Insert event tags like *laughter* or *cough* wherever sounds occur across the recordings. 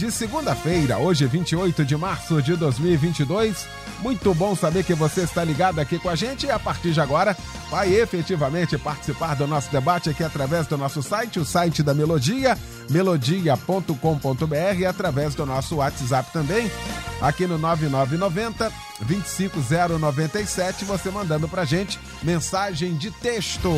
de segunda-feira, hoje 28 de março de 2022. Muito bom saber que você está ligado aqui com a gente e a partir de agora vai efetivamente participar do nosso debate aqui através do nosso site, o site da Melodia, melodia.com.br e através do nosso WhatsApp também, aqui no 9990 25097, você mandando pra gente mensagem de texto.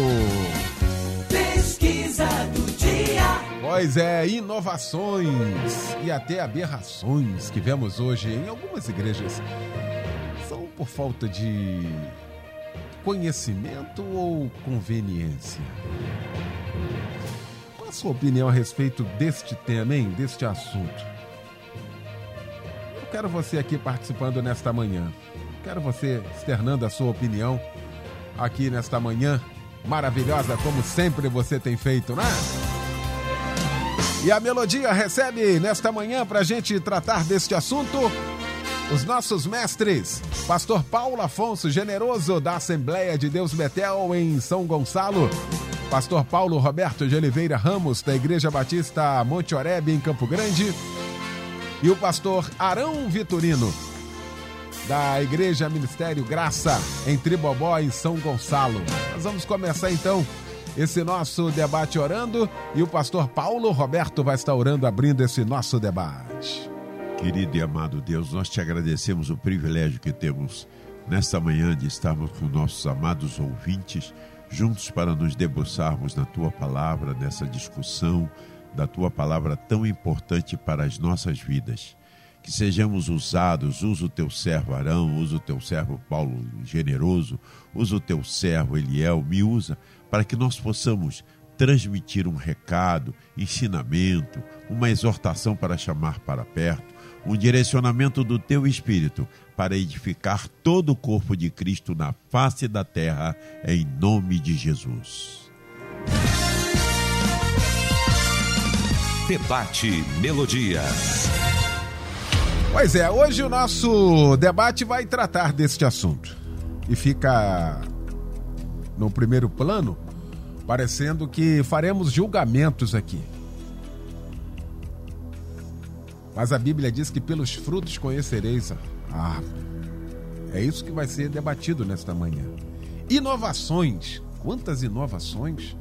Pesquisa do dia. Pois é, inovações e até aberrações que vemos hoje em algumas igrejas são por falta de conhecimento ou conveniência? Qual a sua opinião a respeito deste tema, hein? Deste assunto? Eu quero você aqui participando nesta manhã. Quero você externando a sua opinião aqui nesta manhã maravilhosa, como sempre você tem feito, né? E a Melodia recebe nesta manhã para a gente tratar deste assunto os nossos mestres, Pastor Paulo Afonso Generoso, da Assembleia de Deus Betel, em São Gonçalo. Pastor Paulo Roberto de Oliveira Ramos, da Igreja Batista Monte Oreb, em Campo Grande. E o pastor Arão Vitorino, da Igreja Ministério Graça, em Tribobó, em São Gonçalo. Nós vamos começar então esse nosso debate orando e o pastor Paulo Roberto vai estar orando, abrindo esse nosso debate. Querido e amado Deus, nós te agradecemos o privilégio que temos nesta manhã de estarmos com nossos amados ouvintes juntos para nos debruçarmos na tua palavra, nessa discussão da tua palavra tão importante para as nossas vidas. Que sejamos usados, usa o teu servo Arão, usa o teu servo Paulo generoso, usa o teu servo Eliel, me usa para que nós possamos transmitir um recado, ensinamento, uma exortação para chamar para perto, um direcionamento do teu espírito para edificar todo o corpo de Cristo na face da terra, em nome de Jesus. Debate Melodia. Pois é, hoje o nosso debate vai tratar deste assunto. E fica no primeiro plano, parecendo que faremos julgamentos aqui. Mas a Bíblia diz que pelos frutos conhecereis a árvore. É isso que vai ser debatido nesta manhã. Inovações. Quantas inovações?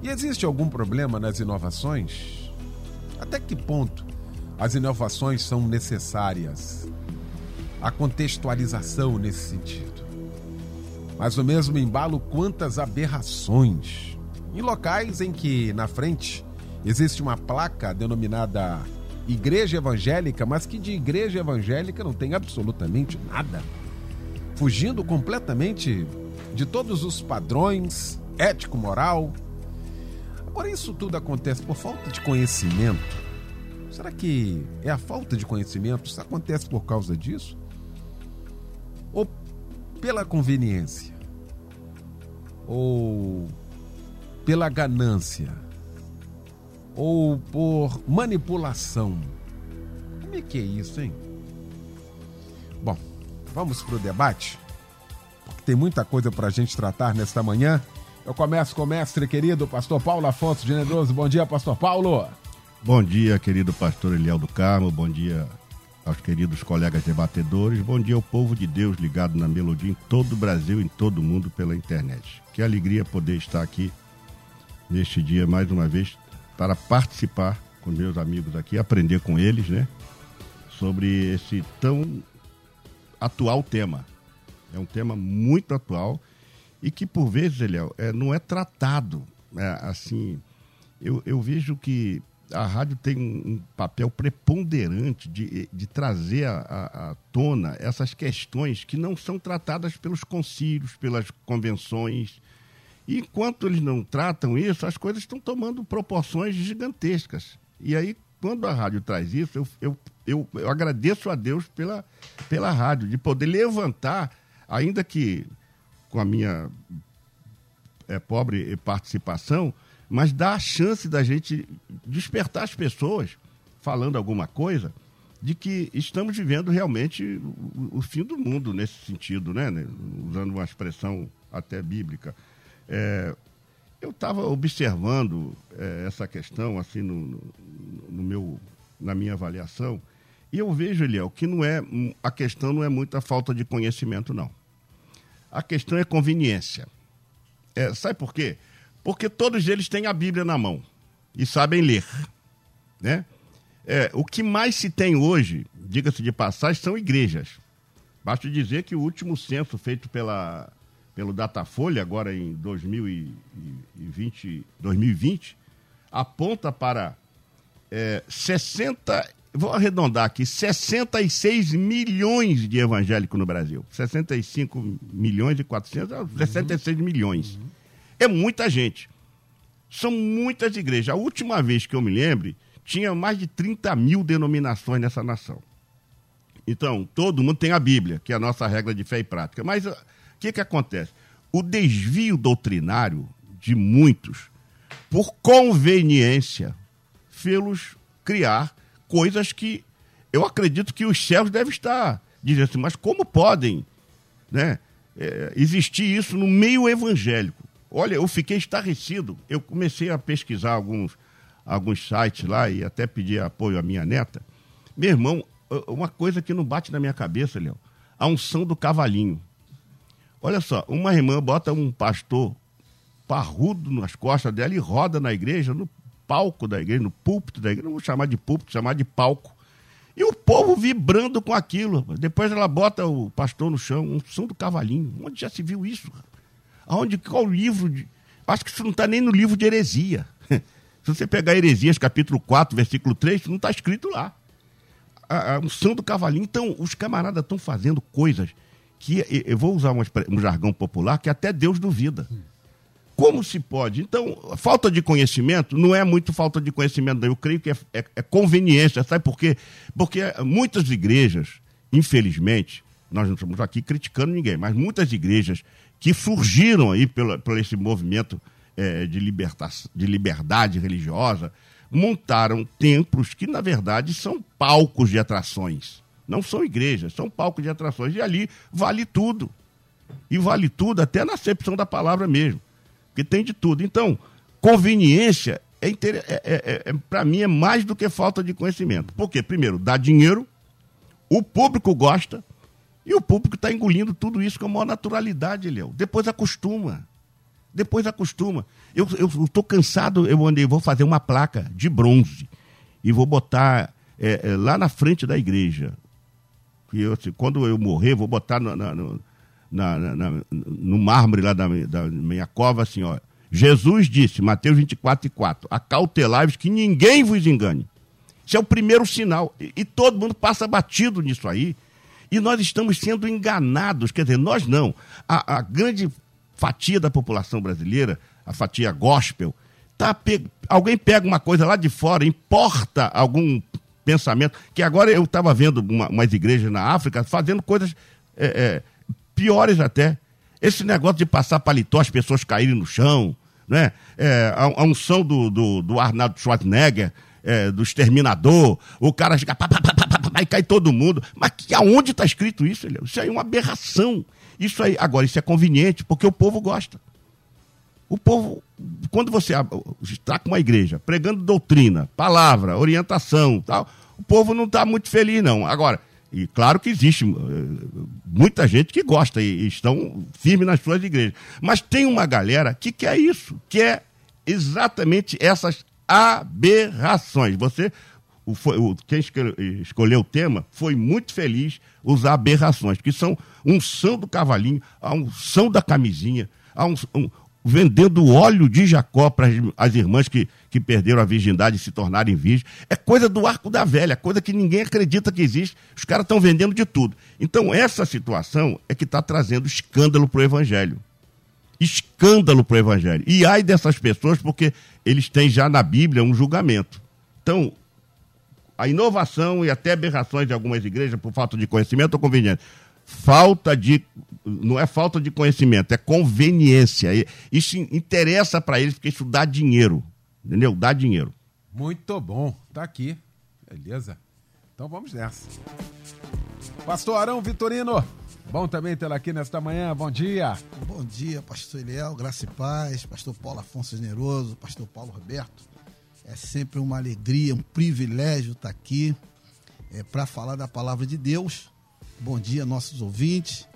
E existe algum problema nas inovações? Até que ponto as inovações são necessárias? A contextualização nesse sentido. Mas no mesmo embalo, quantas aberrações. Em locais em que, na frente, existe uma placa denominada Igreja Evangélica, mas que de igreja evangélica não tem absolutamente nada. Fugindo completamente de todos os padrões ético-moral. Agora, isso tudo acontece por falta de conhecimento. Será que é a falta de conhecimento? Isso acontece por causa disso? Ou pela conveniência? Ou pela ganância? Ou por manipulação? Como é que é isso, hein? Bom, vamos para o debate? Porque tem muita coisa para a gente tratar nesta manhã. Eu começo com o mestre querido, pastor Paulo Afonso Generoso. Bom dia, pastor Paulo. Bom dia, querido pastor Eliel do Carmo. Bom dia aos queridos colegas debatedores. Bom dia ao povo de Deus ligado na melodia em todo o Brasil, em todo o mundo pela internet. Que alegria poder estar aqui neste dia mais uma vez para participar com meus amigos aqui, aprender com eles, né? Sobre esse tão atual tema. É um tema muito atual e que por vezes, Eliel, é, não é tratado é, assim. Eu, eu vejo que a rádio tem um, papel preponderante de, de trazer à tona essas questões que não são tratadas pelos concílios, pelas convenções. E enquanto eles não tratam isso, as coisas estão tomando proporções gigantescas. E aí, quando a rádio traz isso, eu, eu, eu, eu agradeço a Deus pela, pela rádio, de poder levantar, ainda que com a minha é, pobre participação, mas dar a chance da gente despertar as pessoas falando alguma coisa de que estamos vivendo realmente o, o fim do mundo nesse sentido, né? usando uma expressão até bíblica. É, eu estava observando é, essa questão assim no, no, meu, na minha avaliação e eu vejo, Eliel, que não é a questão não é muita falta de conhecimento, não. A questão é conveniência. É, sabe por quê? Porque todos eles têm a Bíblia na mão e sabem ler, né? É, o que mais se tem hoje, diga-se de passagem, são igrejas. Basta dizer que o último censo feito pela, pelo Datafolha, agora em 2020, 2020 aponta para é, 60, vou arredondar aqui, 66 milhões de evangélicos no Brasil. 65 milhões e 400, 66 uhum. milhões. Uhum. É muita gente. São muitas igrejas. A última vez que eu me lembre, tinha mais de 30 mil denominações nessa nação. Então, todo mundo tem a Bíblia, que é a nossa regra de fé e prática. Mas o que, que acontece? O desvio doutrinário de muitos, por conveniência, fê-los criar coisas que eu acredito que os céus devem estar dizendo assim, mas como podem né, é, existir isso no meio evangélico? Olha, eu fiquei estarrecido. Eu comecei a pesquisar alguns alguns sites lá e até pedi apoio à minha neta. Meu irmão, uma coisa que não bate na minha cabeça, Léo, a unção do cavalinho. Olha só, uma irmã bota um pastor parrudo nas costas dela e roda na igreja, no palco da igreja, no púlpito da igreja, não vou chamar de púlpito, chamar de palco. E o povo vibrando com aquilo. Depois ela bota o pastor no chão, um som do cavalinho. Onde já se viu isso? Aonde, qual livro? De... Acho que isso não está nem no livro de heresia. *laughs* Se você pegar Heresias, capítulo 4, versículo 3, não está escrito lá. A, unção do cavalinho. Então, os camaradas estão fazendo coisas que, eu vou usar um jargão popular, que até Deus duvida. Como se pode? Então, falta de conhecimento não é muito falta de conhecimento, eu creio que é, é, é conveniência, sabe por quê? Porque muitas igrejas, infelizmente, nós não estamos aqui criticando ninguém, mas muitas igrejas que surgiram aí pelo, pelo esse movimento é, de, de liberdade religiosa, montaram templos que, na verdade, são palcos de atrações. Não são igrejas, são palcos de atrações. E ali vale tudo. E vale tudo até na acepção da palavra mesmo. Porque tem de tudo. Então, conveniência, é, é, é, é, é para mim, é mais do que falta de conhecimento. Por quê? Primeiro, dá dinheiro, o público gosta, e o público está engolindo tudo isso com a maior naturalidade, Léo. Depois acostuma depois acostuma. Eu estou cansado, eu andei, vou fazer uma placa de bronze e vou botar é, é, lá na frente da igreja. Eu, assim, quando eu morrer, vou botar no, na, no, na, na, no mármore lá da, da, minha cova assim, ó. Jesus disse, Mateus 24 e 4, acautelai-vos que ninguém vos engane. Isso é o primeiro sinal. E, e todo mundo passa batido nisso aí. E nós estamos sendo enganados, quer dizer, nós não. A, a grande fatia da população brasileira, a fatia gospel, tá pe... alguém pega uma coisa lá de fora, importa algum pensamento, que agora eu estava vendo uma, umas igrejas na África fazendo coisas é, é, piores até. Esse negócio de passar paletó, as pessoas caírem no chão, né? É, a, a unção do, do, do Arnaldo Schwarzenegger, é, do Exterminador, o cara fica pá, pá, pá, e cai todo mundo. Mas que, aonde está escrito isso? Isso aí é uma aberração. Isso aí, agora, isso é conveniente, porque o povo gosta. O povo, quando você está com uma igreja pregando doutrina, palavra, orientação, tal, o povo não está muito feliz, não. Agora, e claro que existe eh, muita gente que gosta e, estão firmes nas suas igrejas. Mas tem uma galera que quer isso, que é exatamente essas aberrações. Você o, quem escolheu o tema foi muito feliz usar aberrações, que são unção do cavalinho, a unção da camisinha, a um, um, vendendo óleo de Jacó para as irmãs que, que perderam a virgindade e se tornarem virgens. É coisa do arco da velha, coisa que ninguém acredita que existe. Os caras estão vendendo de tudo. Então, essa situação é que está trazendo escândalo para o Evangelho. Escândalo para o Evangelho. E ai dessas pessoas, porque eles têm já na Bíblia um julgamento. Então, a inovação e até aberrações de algumas igrejas por falta de conhecimento ou conveniência. Falta de. Não é falta de conhecimento, é conveniência. Isso interessa para eles porque isso dá dinheiro. Entendeu? Dá dinheiro. Muito bom. Tá aqui. Beleza. Então vamos nessa. Pastor Arão Vitorino. Bom também tê-lo aqui nesta manhã. Bom dia. Bom dia, pastor Eliel, graça e paz, pastor Paulo Afonso Generoso, pastor Paulo Roberto. É sempre uma alegria, um privilégio estar aqui é, para falar da palavra de Deus. Bom dia, nossos ouvintes.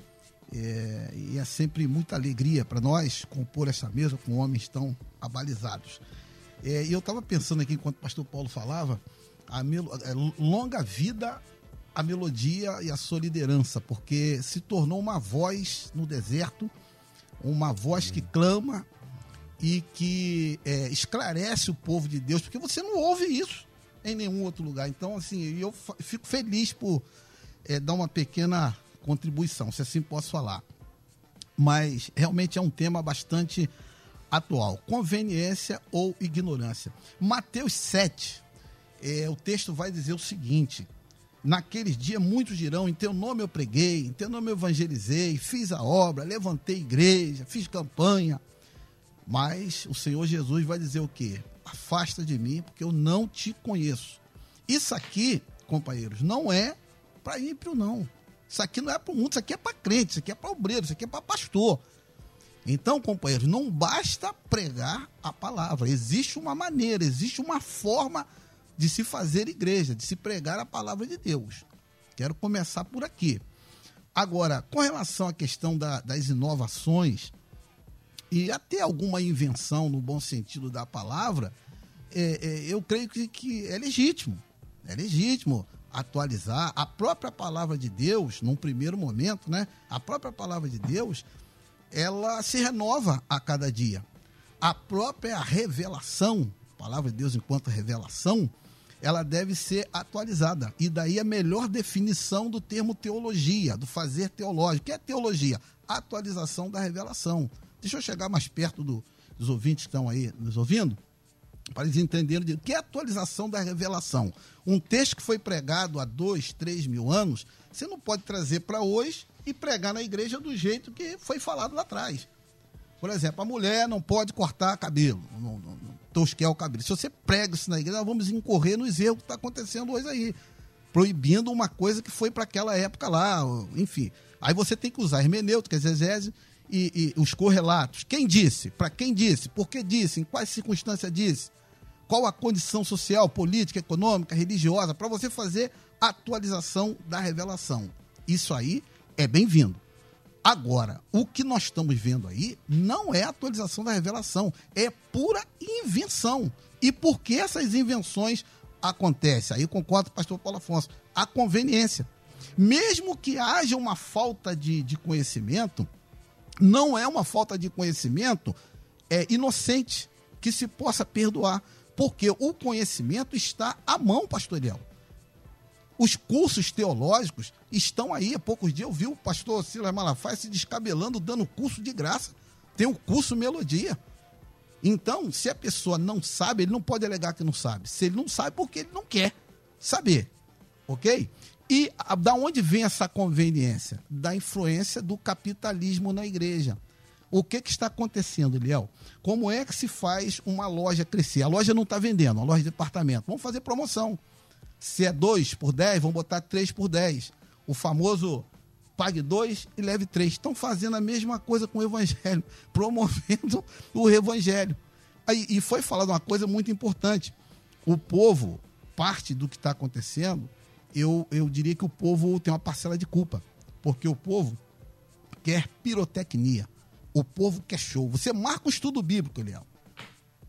É, e é sempre muita alegria para nós compor essa mesa com homens tão abalizados. É, e eu estava pensando aqui, enquanto o pastor Paulo falava, a é, longa vida a melodia e a sua liderança, porque se tornou uma voz no deserto, uma voz que clama e que é, esclarece o povo de Deus, porque você não ouve isso em nenhum outro lugar. Então, assim, eu fico feliz por é, dar uma pequena contribuição, se assim posso falar. Mas realmente é um tema bastante atual: conveniência ou ignorância. Mateus 7, é, o texto vai dizer o seguinte: Naqueles dias muitos dirão: Em teu nome eu preguei, em teu nome eu evangelizei, fiz a obra, levantei igreja, fiz campanha. Mas o Senhor Jesus vai dizer o quê? Afasta de mim, porque eu não te conheço. Isso aqui, companheiros, não é para ímpio, não. Isso aqui não é para o mundo, isso aqui é para crente, isso aqui é para obreiro, isso aqui é para pastor. Então, companheiros, não basta pregar a palavra. Existe uma maneira, existe uma forma de se fazer igreja, de se pregar a palavra de Deus. Quero começar por aqui. Agora, com relação à questão da, das inovações e até alguma invenção no bom sentido da palavra, é, é, eu creio que, que é legítimo. É legítimo atualizar a própria palavra de Deus, num primeiro momento, né? A própria palavra de Deus, ela se renova a cada dia. A própria revelação, a palavra de Deus enquanto revelação, ela deve ser atualizada. E daí a melhor definição do termo teologia, do fazer teológico. O que é teologia? Atualização da revelação. Deixa eu chegar mais perto do, dos ouvintes que estão aí nos ouvindo, para eles entenderem o que é atualização da revelação. Um texto que foi pregado há dois, três mil anos, você não pode trazer para hoje e pregar na igreja do jeito que foi falado lá atrás. Por exemplo, a mulher não pode cortar cabelo, não, não, não tosquear o cabelo. Se você prega isso na igreja, nós vamos incorrer nos erros que está acontecendo hoje aí. Proibindo uma coisa que foi para aquela época lá, enfim. Aí você tem que usar hermenêutica, exegese e, e os correlatos. Quem disse? Para quem disse? Por que disse? Em quais circunstâncias disse? Qual a condição social, política, econômica, religiosa, para você fazer atualização da revelação. Isso aí é bem-vindo. Agora, o que nós estamos vendo aí não é atualização da revelação, é pura invenção. E por que essas invenções acontecem? Aí concordo com o pastor Paulo Afonso. A conveniência. Mesmo que haja uma falta de, de conhecimento, não é uma falta de conhecimento é inocente que se possa perdoar. Porque o conhecimento está à mão, pastorial. Os cursos teológicos estão aí. Há poucos dias eu vi o pastor Silas Malafaia se descabelando, dando curso de graça. Tem o curso Melodia. Então, se a pessoa não sabe, ele não pode alegar que não sabe. Se ele não sabe, porque ele não quer saber. Ok? E a, da onde vem essa conveniência? Da influência do capitalismo na igreja. O que, que está acontecendo, Liel? Como é que se faz uma loja crescer? A loja não está vendendo, a loja de departamento. Vamos fazer promoção. Se é 2 por 10, vão botar 3 por 10. O famoso pague 2 e leve 3. Estão fazendo a mesma coisa com o evangelho, *laughs* promovendo o evangelho. Aí, e foi falado uma coisa muito importante. O povo, parte do que está acontecendo, eu, eu diria que o povo tem uma parcela de culpa. Porque o povo quer pirotecnia. O povo quer show. Você marca o estudo bíblico, Leão.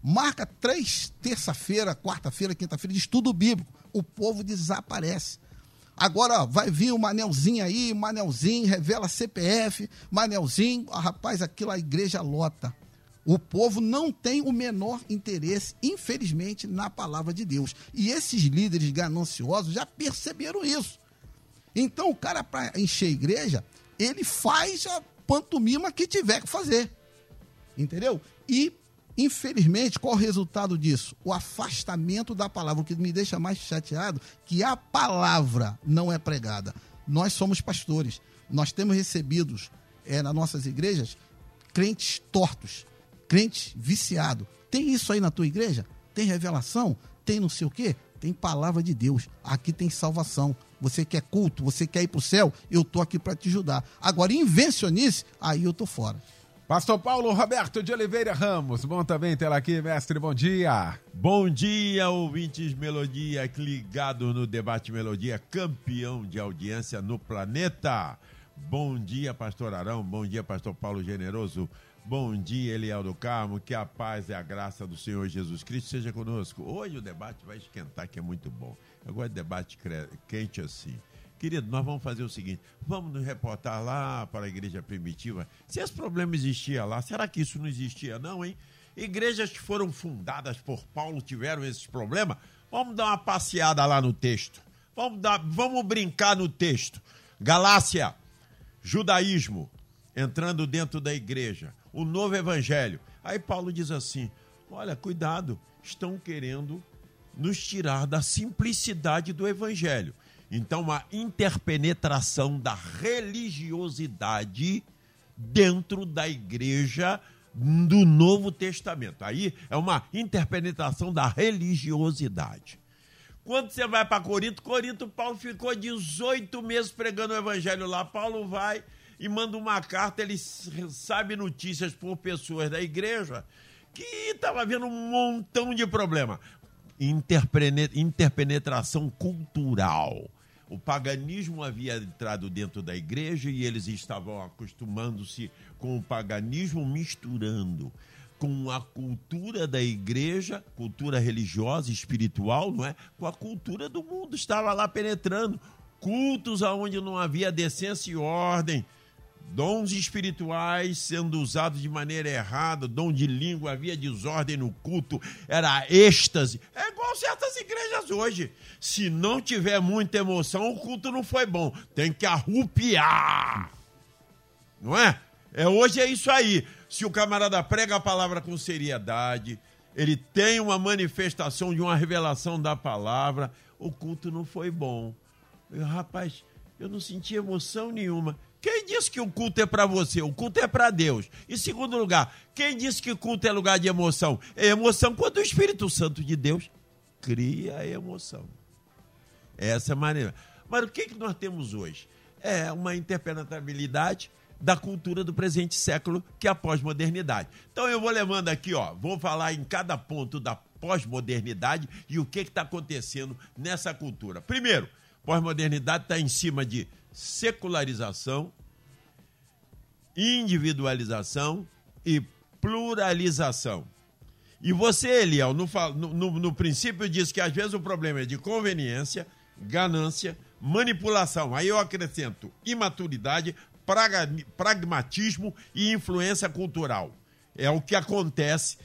Marca três, terça-feira, quarta-feira, quinta-feira de estudo bíblico o povo desaparece. Agora vai vir o Manelzinho aí, Manelzinho revela CPF, Manelzinho, ah, rapaz, aquilo a igreja lota. O povo não tem o menor interesse, infelizmente, na palavra de Deus. E esses líderes gananciosos já perceberam isso. Então, o cara, para encher a igreja, ele faz a pantomima que tiver que fazer. Entendeu? E Infelizmente, qual o resultado disso? O afastamento da palavra. O que me deixa mais chateado que a palavra não é pregada. Nós somos pastores. Nós temos recebidos é, nas nossas igrejas crentes tortos, crentes viciados. Tem isso aí na tua igreja? Tem revelação? Tem não sei o quê? Tem palavra de Deus. Aqui tem salvação. Você quer culto, você quer ir para o céu? Eu tô aqui para te ajudar. Agora, invencionice, aí eu tô fora. Pastor Paulo Roberto de Oliveira Ramos, bom também tê-la aqui, mestre, bom dia. Bom dia, ouvintes Melodia, ligado no Debate Melodia, campeão de audiência no planeta. Bom dia, pastor Arão, bom dia, pastor Paulo Generoso, bom dia, Eliel do Carmo, que a paz e a graça do Senhor Jesus Cristo seja conosco. Hoje o debate vai esquentar, que é muito bom. Eu gosto de debate quente assim. Querido, nós vamos fazer o seguinte: vamos nos reportar lá para a igreja primitiva. Se esse problema existia lá, será que isso não existia, não, hein? Igrejas que foram fundadas por Paulo tiveram esses problemas? Vamos dar uma passeada lá no texto. Vamos, dar, vamos brincar no texto. Galácia, judaísmo, entrando dentro da igreja, o novo evangelho. Aí Paulo diz assim: olha, cuidado, estão querendo nos tirar da simplicidade do evangelho. Então, uma interpenetração da religiosidade dentro da igreja do Novo Testamento. Aí é uma interpenetração da religiosidade. Quando você vai para Corinto, Corinto, Paulo ficou 18 meses pregando o evangelho lá. Paulo vai e manda uma carta, ele sabe notícias por pessoas da igreja que estava havendo um montão de problema. Interpenetração cultural o paganismo havia entrado dentro da igreja e eles estavam acostumando-se com o paganismo misturando com a cultura da igreja, cultura religiosa, espiritual, não é? Com a cultura do mundo, estava lá penetrando. Cultos aonde não havia decência e ordem, dons espirituais sendo usados de maneira errada, dom de língua, havia desordem no culto, era êxtase. É igual certas igrejas hoje. Se não tiver muita emoção, o culto não foi bom. Tem que arrupiar. Não é? É hoje é isso aí. Se o camarada prega a palavra com seriedade, ele tem uma manifestação de uma revelação da palavra, o culto não foi bom. Eu, rapaz, eu não senti emoção nenhuma. Quem disse que o culto é para você? O culto é para Deus. Em segundo lugar, quem disse que o culto é lugar de emoção? É emoção quando o Espírito Santo de Deus cria a emoção. Essa é maneira. Mas o que, que nós temos hoje? É uma interpretabilidade da cultura do presente século, que é a pós-modernidade. Então eu vou levando aqui, ó, vou falar em cada ponto da pós-modernidade e o que está acontecendo nessa cultura. Primeiro, pós-modernidade está em cima de secularização, individualização e pluralização. E você, Eliel, no, no, no, princípio diz que às vezes o problema é de conveniência, ganância, manipulação. Aí eu acrescento imaturidade, pragmatismo e influência cultural. É o que acontece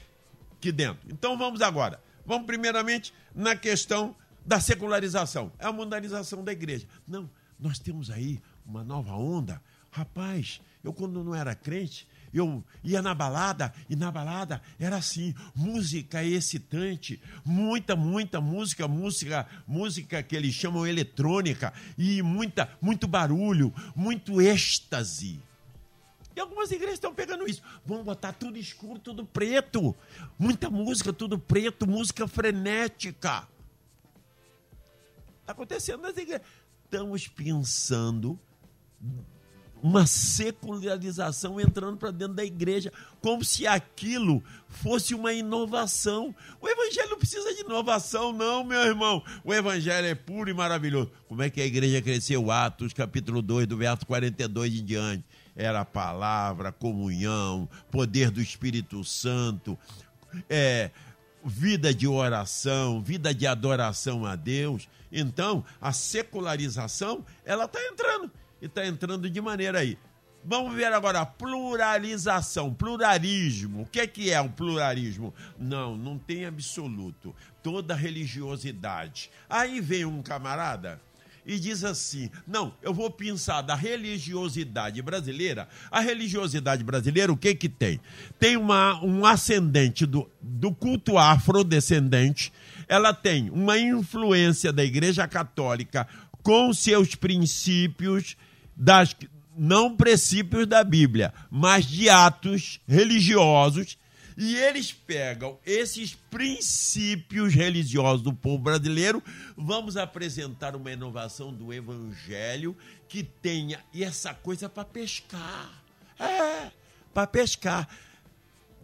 aqui dentro. Então vamos agora. Vamos primeiramente na questão da secularização. É a mundanização da igreja. Não, nós temos aí uma nova onda. Rapaz, eu quando não era crente, eu ia na balada e na balada era assim, música excitante, muita, muita música, música, música que eles chamam eletrônica e muita, muito barulho, muito êxtase. E algumas igrejas estão pegando isso. Vamos botar tudo escuro, tudo preto. Muita música, tudo preto, música frenética. Está acontecendo nas igrejas estamos pensando uma secularização entrando para dentro da igreja, como se aquilo fosse uma inovação. O evangelho não precisa de inovação, não, meu irmão. O evangelho é puro e maravilhoso. Como é que a igreja cresceu? Atos, capítulo 2, do verso 42 em diante. Era a palavra, comunhão, poder do Espírito Santo, é, vida de oração, vida de adoração a Deus. Então, a secularização, ela está entrando. E está entrando de maneira aí. Vamos ver agora a pluralização, pluralismo. O que é que é o pluralismo? Não, não tem absoluto. Toda religiosidade. Aí vem um camarada e diz assim: não, eu vou pensar da religiosidade brasileira. A religiosidade brasileira, o que que tem? Tem uma, um ascendente do, do culto afrodescendente, ela tem uma influência da Igreja Católica com seus princípios, das, não princípios da Bíblia, mas de atos religiosos e eles pegam esses princípios religiosos do povo brasileiro. Vamos apresentar uma inovação do evangelho que tenha essa coisa para pescar. É, para pescar.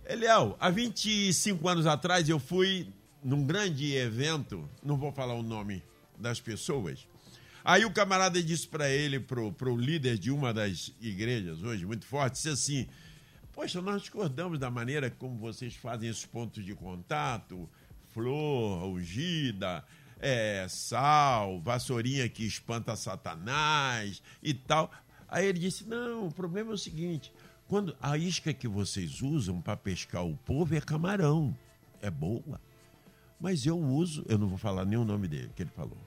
Eliel, há 25 anos atrás eu fui num grande evento, não vou falar o nome das pessoas. Aí o camarada disse para ele, pro, pro líder de uma das igrejas hoje, muito forte, disse assim: Poxa, nós discordamos da maneira como vocês fazem esses pontos de contato, flor, ungida, é, sal, vassourinha que espanta Satanás e tal. Aí ele disse: Não, o problema é o seguinte: quando a isca que vocês usam para pescar o povo é camarão, é boa. Mas eu uso, eu não vou falar nem o nome dele, que ele falou.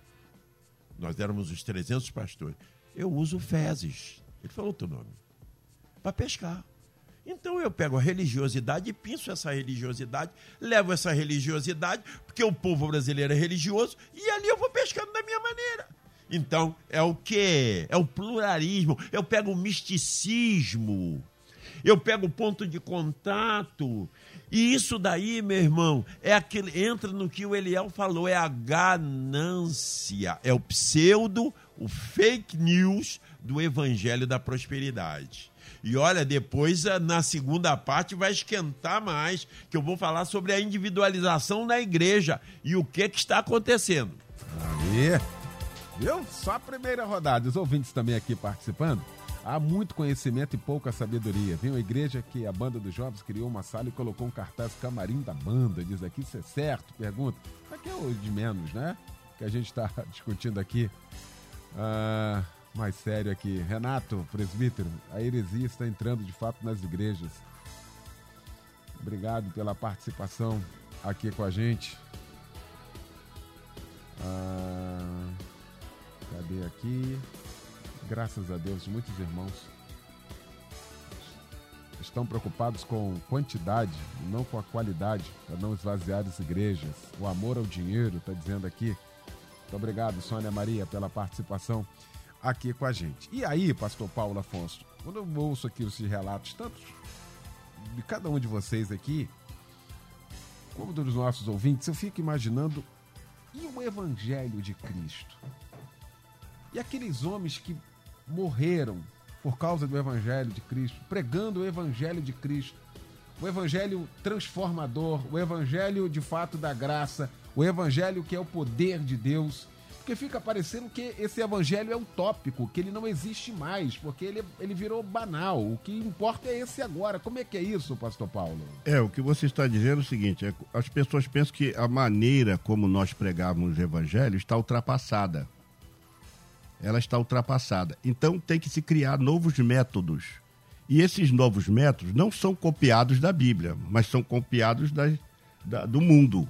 Nós éramos os 300 pastores. Eu uso fezes. Ele falou teu nome. Para pescar. Então eu pego a religiosidade e pinço essa religiosidade, levo essa religiosidade, porque o povo brasileiro é religioso, e ali eu vou pescando da minha maneira. Então, é o que? É o pluralismo. Eu pego o misticismo. Eu pego o ponto de contato. E isso daí, meu irmão, é aquele entra no que o Eliel falou, é a ganância, é o pseudo, o fake news do evangelho da prosperidade. E olha, depois eh, na segunda parte vai esquentar mais, que eu vou falar sobre a individualização na igreja e o que, que está acontecendo. Aí, viu? Só a primeira rodada. Os ouvintes também aqui participando. Há muito conhecimento e pouca sabedoria. Viu a igreja que a banda dos jovens criou uma sala e colocou um cartaz camarim da banda. Diz aqui, isso é certo? Pergunta. Aqui é o de menos, né? Que a gente está *laughs* discutindo aqui. Ah mais sério aqui. Renato, presbítero, a heresia está entrando de fato nas igrejas. Obrigado pela participação aqui com a gente. Ah, cadê aqui? Graças a Deus, muitos irmãos estão preocupados com quantidade, não com a qualidade, para não esvaziar as igrejas. O amor ao dinheiro, está dizendo aqui. Muito obrigado, Sônia Maria, pela participação aqui com a gente. E aí, pastor Paulo Afonso, quando eu ouço aqui esses relatos, tanto de cada um de vocês aqui, como dos nossos ouvintes, eu fico imaginando e o evangelho de Cristo? E aqueles homens que morreram por causa do evangelho de Cristo, pregando o evangelho de Cristo, o evangelho transformador, o evangelho de fato da graça, o evangelho que é o poder de Deus porque fica parecendo que esse evangelho é utópico, que ele não existe mais, porque ele, ele virou banal. O que importa é esse agora. Como é que é isso, pastor Paulo? É, o que você está dizendo é o seguinte: é, as pessoas pensam que a maneira como nós pregávamos o evangelho está ultrapassada. Ela está ultrapassada. Então tem que se criar novos métodos. E esses novos métodos não são copiados da Bíblia, mas são copiados da, da, do mundo.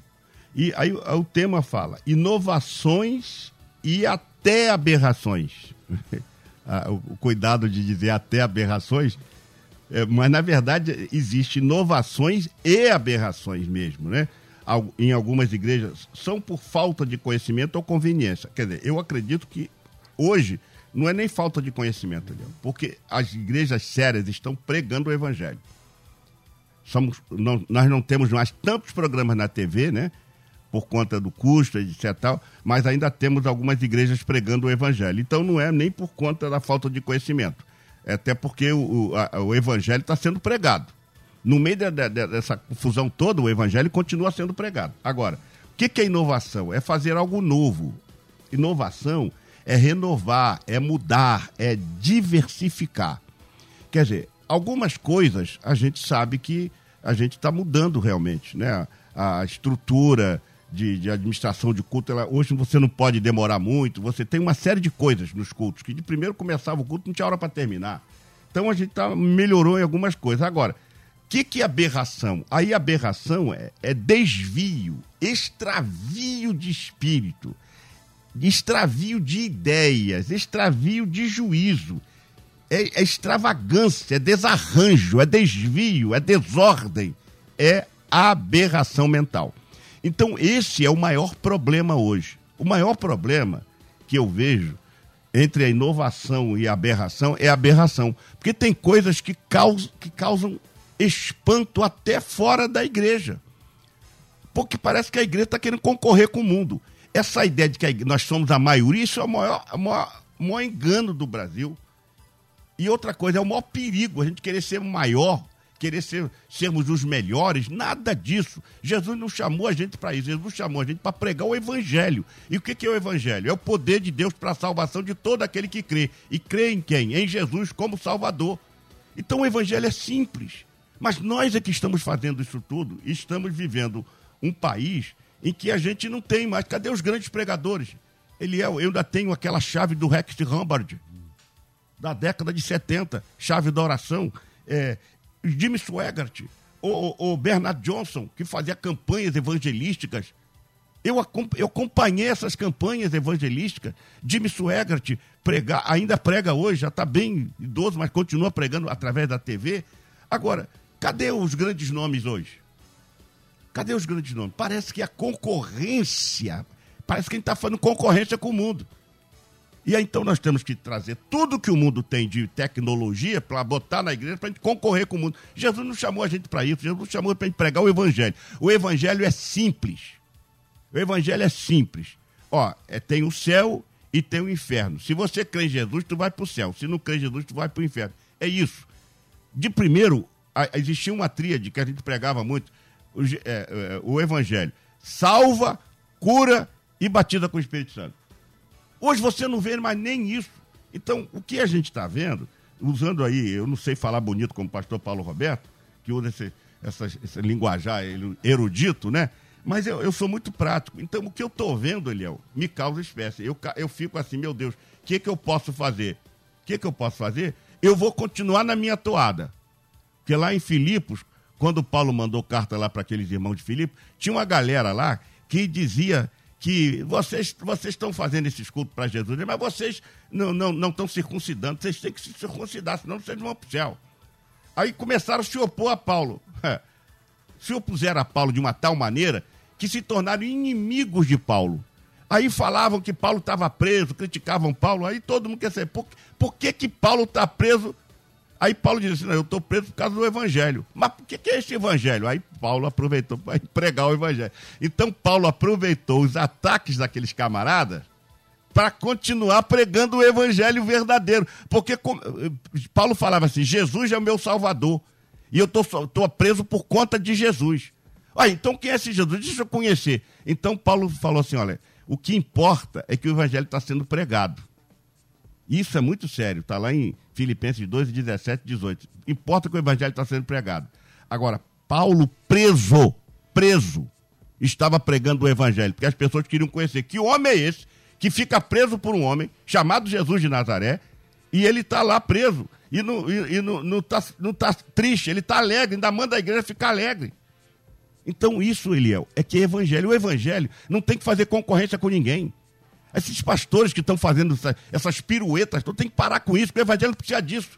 E aí o tema fala inovações e até aberrações. *laughs* Ah, o cuidado de dizer até aberrações, é, mas na verdade existe inovações e aberrações mesmo, né? Em algumas igrejas são por falta de conhecimento ou conveniência. Quer dizer, eu acredito que hoje não é nem falta de conhecimento, porque as igrejas sérias estão pregando o evangelho. Somos, não, nós não temos mais tantos programas na TV, né? Por conta do custo, etc. Tal, mas ainda temos algumas igrejas pregando o evangelho. Então não é nem por conta da falta de conhecimento. É até porque o, a, o evangelho está sendo pregado. No meio de, de, dessa confusão toda, o evangelho continua sendo pregado. Agora, o que, que é inovação? É fazer algo novo. Inovação é renovar, é mudar, é diversificar. Quer dizer, algumas coisas a gente sabe que a gente está mudando realmente, né? A estrutura, de, de, administração de culto, ela, hoje você não pode demorar muito, você tem uma série de coisas nos cultos, que de primeiro começava o culto, não tinha hora para terminar. Então a gente tá, melhorou em algumas coisas. Agora, o que, que é aberração? Aí aberração é, é desvio, extravio de espírito, extravio de ideias, extravio de juízo, é, é extravagância, é desarranjo, é desvio, é desordem, é aberração mental. Então, esse é o maior problema hoje. O maior problema que eu vejo entre a inovação e a aberração é a aberração. Porque tem coisas que causam, que causam espanto até fora da igreja. Porque parece que a igreja está querendo concorrer com o mundo. Essa ideia de que nós somos a maioria, isso é o maior, o maior, o maior engano do Brasil. E outra coisa, é o maior perigo, a gente querer ser maior, querer ser, sermos os melhores, nada disso. Jesus não chamou a gente para isso, Jesus chamou a gente para pregar o Evangelho. E o que, que é o Evangelho? É o poder de Deus para a salvação de todo aquele que crê. E crê em quem? Em Jesus como Salvador. Então o Evangelho é simples. Mas nós é que estamos fazendo isso tudo e estamos vivendo um país em que a gente não tem mais. Cadê os grandes pregadores? Ele é, eu ainda tenho aquela chave do Rex Humbard, da década de 70, chave da oração. É, Jimmy Swaggart, o, o Bernard Johnson, que fazia campanhas evangelísticas. Eu, eu acompanhei essas campanhas evangelísticas. Jimmy Swaggart prega, ainda prega hoje, já está bem idoso, mas continua pregando através da TV. Agora, cadê os grandes nomes hoje? Cadê os grandes nomes? Parece que a concorrência, parece que a gente está fazendo concorrência com o mundo. E aí, então nós temos que trazer tudo que o mundo tem de tecnologia para botar na igreja para a gente concorrer com o mundo. Jesus não chamou a gente para isso, Jesus chamou para a gente pregar o evangelho. O evangelho é simples. O evangelho é simples. Ó, é, tem o céu e tem o inferno. Se você crê em Jesus, tu vai para o céu. Se não crê em Jesus, tu vai para o inferno. É isso. De primeiro, a, existia uma tríade que a gente pregava muito, o, é, é, o evangelho. Salva, cura e batida com o Espírito Santo. Hoje você não vê mais nem isso. Então, o que a gente está vendo, usando aí, eu não sei falar bonito como o pastor Paulo Roberto, que usa esse, essa, esse linguajar erudito, né? Mas eu, eu sou muito prático. Então, o que eu estou vendo, Eliel, me causa espécie. Eu, eu fico assim, meu Deus, o que, que eu posso fazer? O que, que eu posso fazer? Eu vou continuar na minha toada. Porque lá em Filipos, quando Paulo mandou carta lá para aqueles irmãos de Filipos, tinha uma galera lá que dizia que vocês, vocês estão fazendo esses cultos para Jesus, mas vocês não estão não, não circuncidando, vocês têm que se circuncidar, senão vocês vão para o céu. Aí começaram a se opor a Paulo. *laughs* Se opuseram a Paulo de uma tal maneira que se tornaram inimigos de Paulo. Aí falavam que Paulo estava preso, criticavam Paulo, aí todo mundo quer saber por, por que, que Paulo está preso Aí Paulo disse assim: eu estou preso por causa do evangelho. Mas o que, que é esse evangelho? Aí Paulo aproveitou para *laughs* pregar o evangelho. Então Paulo aproveitou os ataques daqueles camaradas para continuar pregando o evangelho verdadeiro. Porque Paulo falava assim: Jesus é o meu salvador. E eu estou preso por conta de Jesus. Ah, então quem é esse Jesus? Deixa eu conhecer. Então Paulo falou assim: olha, o que importa é que o evangelho está sendo pregado. Isso é muito sério, está lá em Filipenses 2, 17 e 18. Importa que o evangelho está sendo pregado. Agora, Paulo preso, preso, estava pregando o evangelho, porque as pessoas queriam conhecer que homem é esse que fica preso por um homem chamado Jesus de Nazaré e ele está lá preso e não está e, e não, não tá, não tá triste, ele está alegre, ainda manda a igreja ficar alegre. Então, isso, Eliel, é que é evangelho. O evangelho não tem que fazer concorrência com ninguém. Esses pastores que estão fazendo essa, essas piruetas, então tem que parar com isso, porque o evangelho não precisa disso.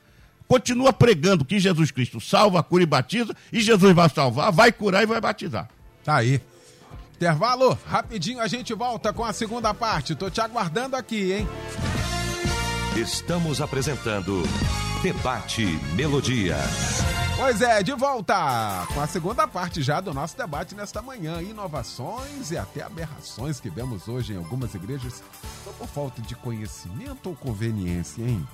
Continua pregando que Jesus Cristo salva, cura e batiza, e Jesus vai salvar, vai curar e vai batizar. Tá aí. Intervalo, rapidinho a gente volta com a segunda parte. Tô te aguardando aqui, hein? Estamos apresentando Debate Melodia. Pois é, de volta com a segunda parte já do nosso debate nesta manhã. Inovações e até aberrações que vemos hoje em algumas igrejas, só por falta de conhecimento ou conveniência, hein?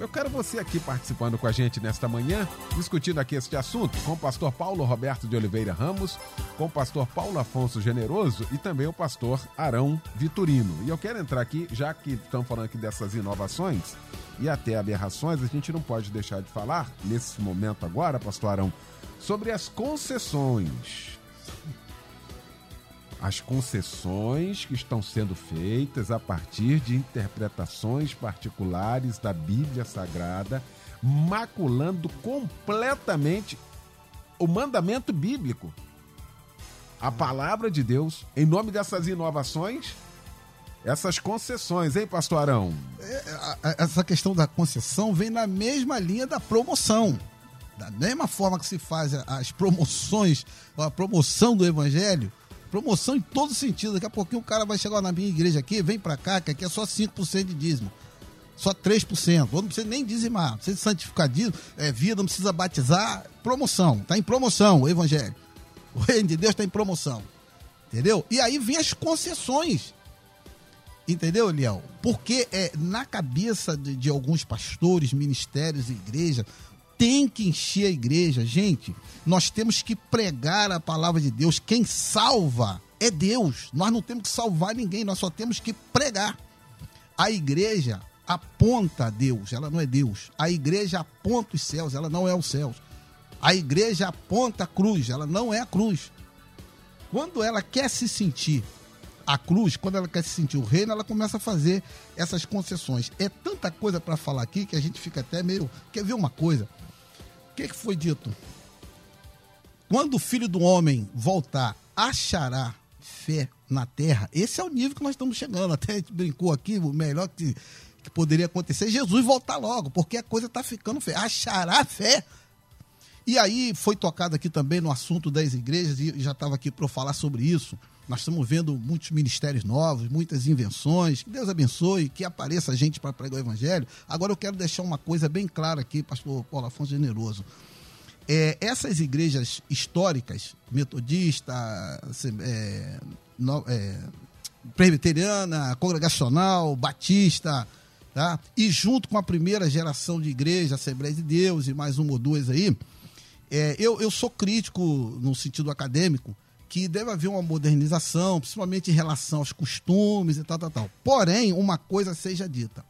Eu quero você aqui participando com a gente nesta manhã, discutindo aqui este assunto com o pastor Paulo Roberto de Oliveira Ramos, com o pastor Paulo Afonso Generoso e também o pastor Arão Vitorino. E eu quero entrar aqui, já que estamos falando aqui dessas inovações e até aberrações, a gente não pode deixar de falar, nesse momento agora, pastor Arão, sobre as concessões as concessões que estão sendo feitas a partir de interpretações particulares da Bíblia Sagrada, maculando completamente o mandamento bíblico. a palavra de Deus, em nome dessas inovações, essas concessões, hein, pastor Arão? É, essa questão da concessão vem na mesma linha da promoção. Da mesma forma que se faz as promoções, a promoção do evangelho, promoção em todo sentido. Daqui a pouquinho o cara vai chegar na minha igreja aqui, vem pra cá, que aqui é só 5% de dízimo. Só 3%. Ou não precisa nem dizimar, não precisa santificar dízimo, é, vida, não precisa batizar. Promoção, tá em promoção o evangelho. O reino de Deus está em promoção. Entendeu? E aí vem as concessões. Entendeu, Eliel? Porque é, na cabeça de, de alguns pastores, ministérios igreja, tem que encher a igreja. Gente, nós temos que pregar a palavra de Deus. Quem salva é Deus. Nós não temos que salvar ninguém, nós só temos que pregar. A igreja aponta a Deus, ela não é Deus. A igreja aponta os céus, ela não é os céus. A igreja aponta a cruz, ela não é a cruz. Quando ela quer se sentir a cruz, quando ela quer se sentir o reino, ela começa a fazer essas concessões. É tanta coisa para falar aqui que a gente fica até meio. Quer ver uma coisa? O que, que foi dito? Quando o filho do homem voltar, achará fé na terra. Esse é o nível que nós estamos chegando. Até a gente brincou aqui, o melhor que, que poderia acontecer é Jesus voltar logo, porque a coisa está ficando fé. Achará fé. E aí foi tocado aqui também no assunto das igrejas, e já estava aqui para falar sobre isso. Nós estamos vendo muitos ministérios novos, muitas invenções. Que Deus abençoe, que apareça gente para pregar o evangelho. Agora eu quero deixar uma coisa bem clara aqui, pastor Paulo Afonso Generoso. É, essas igrejas históricas, metodista, é, no- é, presbiteriana, congregacional, batista, tá? E junto com a primeira geração de igreja, Assembleia de Deus e mais uma ou duas aí, é, eu, eu sou crítico no sentido acadêmico que deve haver uma modernização, principalmente em relação aos costumes e tal, tal, tal. Porém, uma coisa seja dita.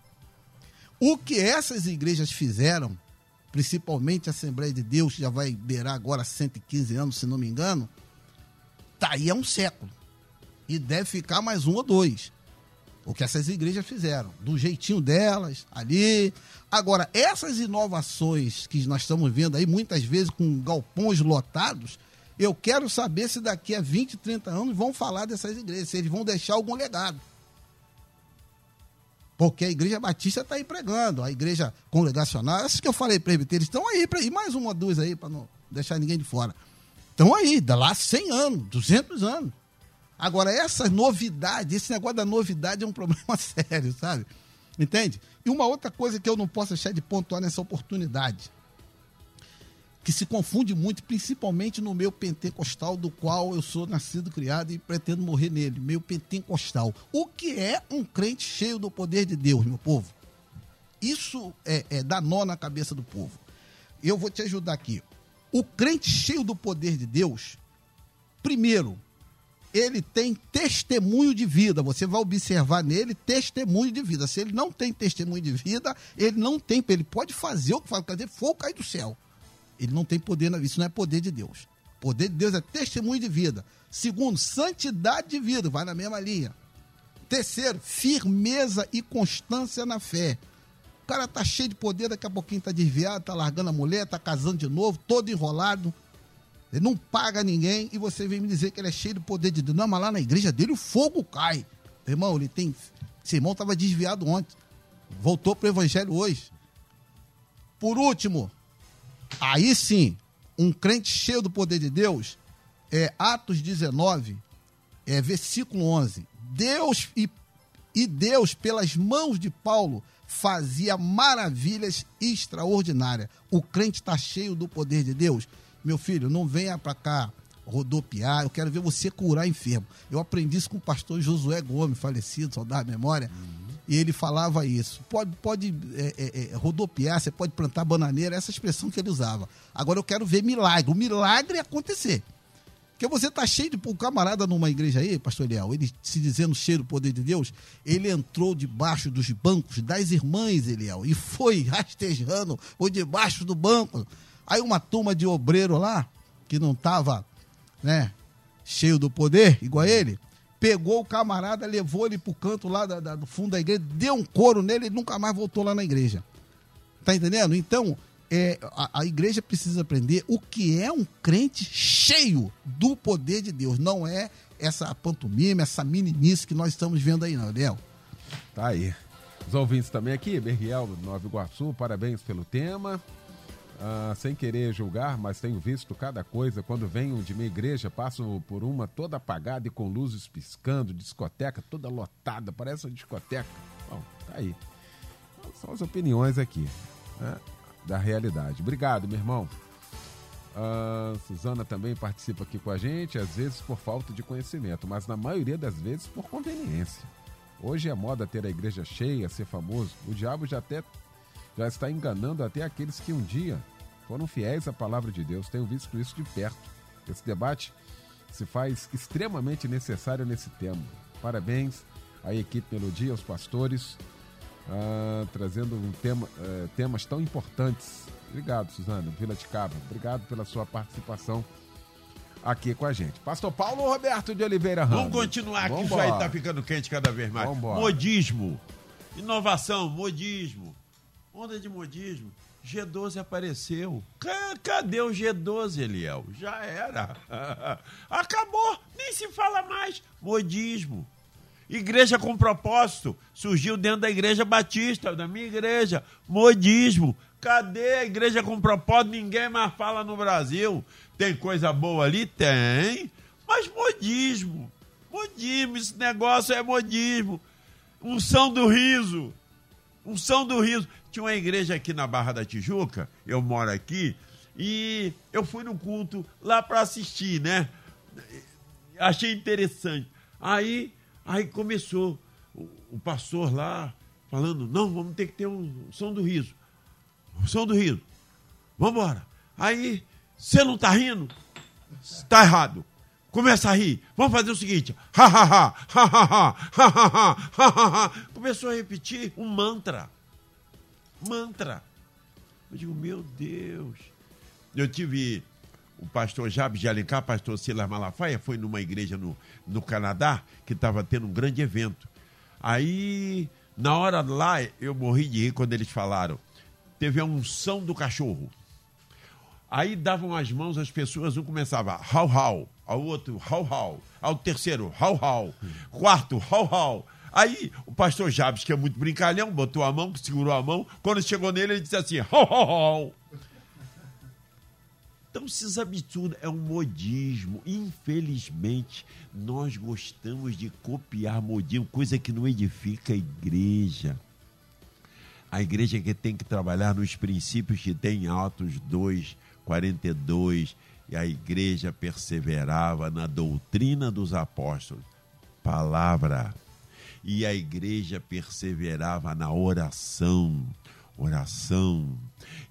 O que essas igrejas fizeram, principalmente a Assembleia de Deus, que já vai beirar agora 115 anos, se não me engano, tá aí há um século. E deve ficar mais um ou dois. O que essas igrejas fizeram, do jeitinho delas, ali. Agora, essas inovações que nós estamos vendo aí, muitas vezes com galpões lotados, eu quero saber se daqui a 20, 30 anos vão falar dessas igrejas, se eles vão deixar algum legado. Porque a igreja batista está aí pregando, a igreja congregacional, essas que eu falei, presbíteros, estão aí, e mais uma duas aí, para não deixar ninguém de fora. Estão aí, dá lá 100 anos, 200 anos. Agora, essa novidade, esse negócio da novidade é um *laughs* problema sério, sabe? Entende? E uma outra coisa que eu não posso deixar de pontuar nessa oportunidade, que se confunde muito, principalmente no meio pentecostal, do qual eu sou nascido, criado e pretendo morrer nele, meio pentecostal. O que é um crente cheio do poder de Deus, meu povo? Isso é, é dar nó na cabeça do povo. Eu vou te ajudar aqui. O crente cheio do poder de Deus, primeiro, ele tem testemunho de vida. Você vai observar nele testemunho de vida. Se ele não tem testemunho de vida, ele não tem. Ele pode fazer o que faz, quer dizer, fogo cair do céu. Ele não tem poder. Isso não é poder de Deus. Poder de Deus é testemunho de vida. Segundo, santidade de vida. Vai na mesma linha. Terceiro, firmeza e constância na fé. O cara tá cheio de poder, daqui a pouquinho tá desviado, tá largando a mulher, tá casando de novo, todo enrolado. Ele não paga ninguém e você vem me dizer que ele é cheio do poder de Deus. Não, mas lá na igreja dele o fogo cai. Irmão, ele tem. Esse irmão estava desviado ontem. Voltou pro evangelho hoje. Por último, aí sim, um crente cheio do poder de Deus, é Atos 19, é versículo 11. Deus e, e Deus, pelas mãos de Paulo, fazia maravilhas extraordinárias. O crente está cheio do poder de Deus. Meu filho, não venha para cá rodopiar, eu quero ver você curar enfermo. Eu aprendi isso com o pastor Josué Gomes, falecido, saudade da memória, e ele falava isso. Pode, pode é, é, é, rodopiar, você pode plantar bananeira, essa expressão que ele usava. Agora eu quero ver milagre, o milagre acontecer. Porque você tá cheio de um camarada numa igreja aí, pastor Eliel, ele se dizendo cheio do poder de Deus, ele entrou debaixo dos bancos das irmãs, Eliel, e foi rastejando por debaixo do banco. Aí uma turma de obreiro lá, que não tava, né, cheio do poder, igual a ele, pegou o camarada, levou ele pro canto lá da- da- do fundo da igreja, deu um couro nele e nunca mais voltou lá na igreja. Tá entendendo? Então, é, a, a igreja precisa aprender o que é um crente cheio do poder de Deus. Não é essa pantomima, essa meninice que nós estamos vendo aí, não, Ariel. Tá aí. Os ouvintes também aqui, Berriel, Nova Iguaçu, parabéns pelo tema. Ah, sem querer julgar, mas tenho visto cada coisa. Quando venho de minha igreja, passo por uma toda apagada e com luzes piscando, discoteca toda lotada, parece uma discoteca. Bom, tá aí. São as opiniões aqui, né, da realidade. Obrigado, meu irmão. A Suzana também participa aqui com a gente, às vezes por falta de conhecimento, mas na maioria das vezes por conveniência. Hoje é moda ter a igreja cheia, ser famoso. O diabo já até já está enganando até aqueles que um dia foram fiéis à palavra de Deus. Tenho visto isso de perto. Esse debate se faz extremamente necessário nesse tema. Parabéns à equipe Melodia, aos pastores, ah, trazendo um tema, eh, temas tão importantes. Obrigado, Suzana, Vila de Cabo. Obrigado pela sua participação aqui com a gente. Pastor Paulo Roberto de Oliveira Ramos. Vamos continuar, que isso aí tá ficando quente cada vez mais. Vambora. Modismo. Inovação, modismo. Onda de modismo. G12 apareceu. Ca- Cadê o G12, Eliel? Já era. *laughs* Acabou, nem se fala mais. Modismo. Igreja com propósito. Surgiu dentro da igreja batista, da minha igreja. Modismo. Cadê a igreja com propósito? Ninguém mais fala no Brasil. Tem coisa boa ali? Tem. Mas modismo. Modismo, esse negócio é modismo. Unção do riso. Unção do riso. Tinha uma igreja aqui na Barra da Tijuca, eu moro aqui, e eu fui no culto lá para assistir, né? Achei interessante. Aí, aí começou o, o, pastor lá falando: não, vamos ter que ter um som do riso. O som do riso. Vambora. Aí, você não tá rindo? Tá errado. Começa a rir. Vamos fazer o seguinte: ha ha ha, ha ha ha, ha ha ha, ha ha ha. Começou a repetir um mantra Mantra. Eu digo, meu Deus. Eu tive o pastor Jabes de Alencar, pastor Silas Malafaia, foi numa igreja no, no Canadá que estava tendo um grande evento. Aí, na hora lá, eu morri de rir quando eles falaram. Teve a unção do cachorro. Aí davam as mãos às pessoas, um começava hau hau, ao outro hau hau, ao terceiro hau hau, quarto hau hau. Aí o pastor Jabes, que é muito brincalhão, botou a mão, segurou a mão. Quando chegou nele, ele disse assim: hau hau hau. Então, esses absurdos é um modismo. Infelizmente, nós gostamos de copiar modismo, coisa que não edifica a igreja. A igreja que tem que trabalhar nos princípios que tem em Atos 2, 42, e a igreja perseverava na doutrina dos apóstolos. Palavra. E a igreja perseverava na oração. Oração.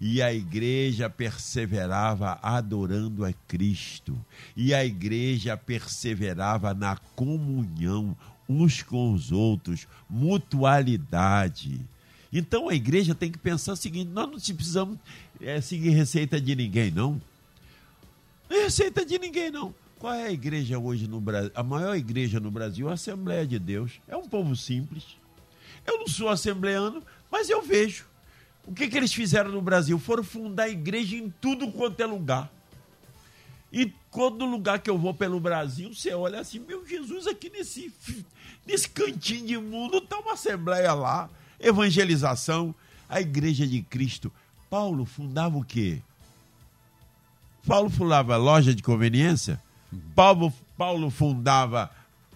E a igreja perseverava adorando a Cristo. E a igreja perseverava na comunhão uns com os outros, mutualidade. Então a igreja tem que pensar o seguinte: nós não precisamos é, seguir receita de ninguém, não. Receita de ninguém, não. Qual é a igreja hoje no Brasil? A maior igreja no Brasil é a Assembleia de Deus. É um povo simples. Eu não sou assembleano, mas eu vejo. O que, que eles fizeram no Brasil? Foram fundar igreja em tudo quanto é lugar. E todo lugar que eu vou pelo Brasil, você olha assim, meu Jesus, aqui nesse, nesse cantinho de mundo está uma assembleia lá, evangelização, a igreja de Cristo. Paulo fundava o quê? Paulo fundava loja de conveniência? Paulo, Paulo fundava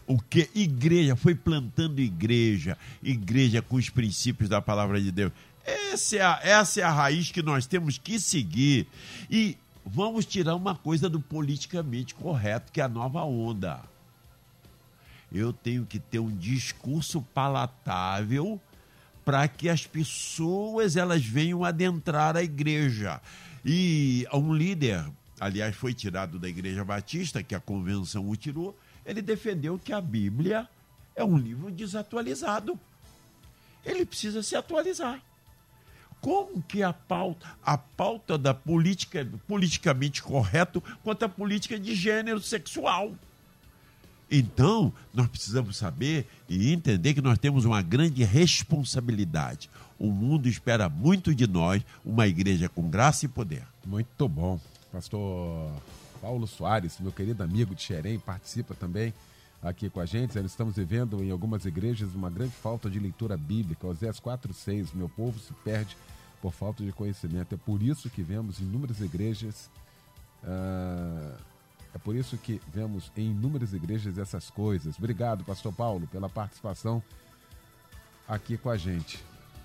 o que? Igreja, foi plantando igreja, igreja com os princípios da palavra de Deus. Essa é, a, essa é a raiz que nós temos que seguir. E vamos tirar uma coisa do politicamente correto, que é a nova onda. Eu tenho que ter um discurso palatável para que as pessoas elas venham adentrar a igreja. E um líder, aliás, foi tirado da Igreja Batista, que a convenção o tirou, ele defendeu que a Bíblia é um livro desatualizado. Ele precisa se atualizar. Como que a pauta, a pauta da política politicamente correto quanto a política de gênero sexual? Então, nós precisamos saber e entender que nós temos uma grande responsabilidade. O mundo espera muito de nós, uma igreja com graça e poder. Muito bom. Pastor Paulo Soares, meu querido amigo de Xerém, participa também aqui com a gente. Nós estamos vivendo em algumas igrejas uma grande falta de leitura bíblica. Osés 4,6, meu povo se perde por falta de conhecimento. É por isso que vemos inúmeras igrejas. Uh, é por isso que vemos em inúmeras igrejas essas coisas. Obrigado, Pastor Paulo, pela participação aqui com a gente.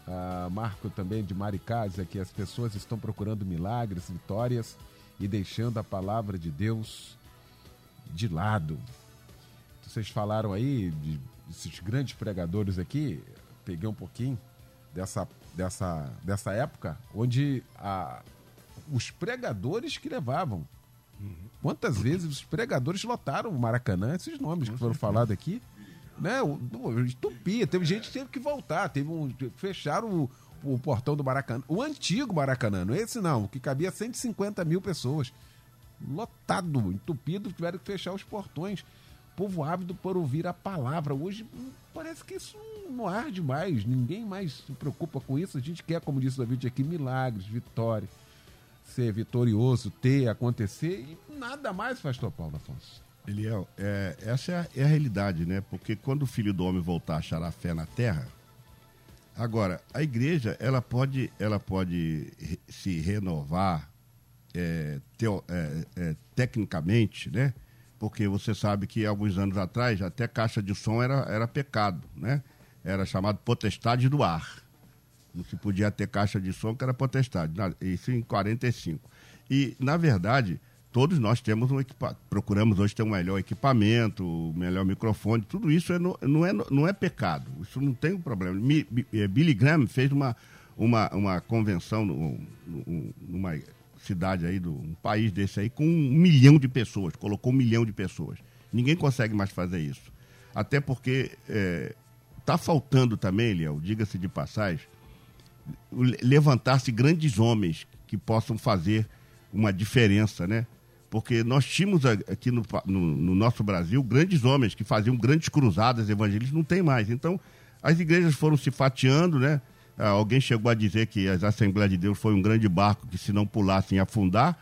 Uh, Marco também de Maricás, que as pessoas estão procurando milagres, vitórias e deixando a palavra de Deus de lado. Vocês falaram aí de esses grandes pregadores aqui, peguei um pouquinho dessa, dessa, dessa época, onde a, os pregadores que levavam. Quantas vezes os pregadores lotaram o Maracanã, esses nomes que foram falados aqui, né? Entupia, teve gente que teve que voltar, teve um, fecharam o, o portão do Maracanã, o antigo Maracanã, não é esse não, que cabia 150 mil pessoas. Lotado, entupido, tiveram que fechar os portões. Povo ávido por ouvir a palavra. Hoje hum, parece que isso não arde mais, ninguém mais se preocupa com isso. A gente quer, como disse o David aqui, milagres, vitória, ser vitorioso, ter, acontecer e nada mais, pastor Paulo Afonso. Eliel, é, essa é a, é a, realidade, né? Porque quando o filho do homem voltar a achar a fé na terra, Agora, a igreja, ela pode, ela pode se renovar é, teo, é, é, tecnicamente, né? Porque você sabe que alguns anos atrás, até caixa de som era, era pecado, né? Era chamado potestade do ar. Não se podia ter caixa de som, que era potestade. Isso em 45. E, na verdade, todos nós temos um procuramos hoje ter um melhor equipamento, um melhor microfone, tudo isso é no, não, é, não é pecado, isso não tem um problema. Mi, eh, Billy Graham fez uma, uma, uma convenção no, no, numa cidade aí, do, um país desse aí, com um milhão de pessoas, colocou um milhão de pessoas. Ninguém consegue mais fazer isso. Até porque está é, faltando também, Léo, diga-se de passagem, levantar-se grandes homens que possam fazer uma diferença, né? Porque nós tínhamos aqui no, no, no, nosso Brasil grandes homens que faziam grandes cruzadas evangelísticas, não tem mais. Então, as igrejas foram se fatiando, né? Ah, alguém chegou a dizer que as Assembleias de Deus foi um grande barco que se não pulassem afundar,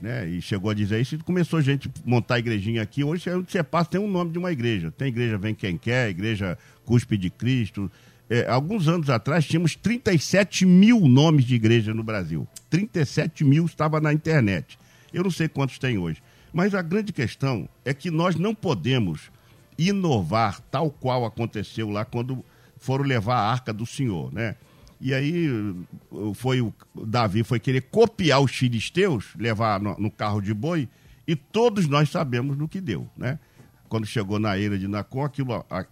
né? E chegou a dizer isso e começou a gente montar a igrejinha aqui. Hoje, onde você passa, tem um nome de uma igreja. Tem igreja Vem Quem Quer, igreja Cuspe de Cristo. É, alguns anos atrás, tínhamos 37 mil nomes de igreja no Brasil. 37 mil estava na internet. Eu não sei quantos tem hoje. Mas a grande questão é que nós não podemos inovar tal qual aconteceu lá quando foram levar a arca do Senhor, né? E aí foi o Davi foi querer copiar os filisteus, levar no, no carro de boi, e todos nós sabemos no que deu, né? Quando chegou na eira de Nacon, aquilo, a, a,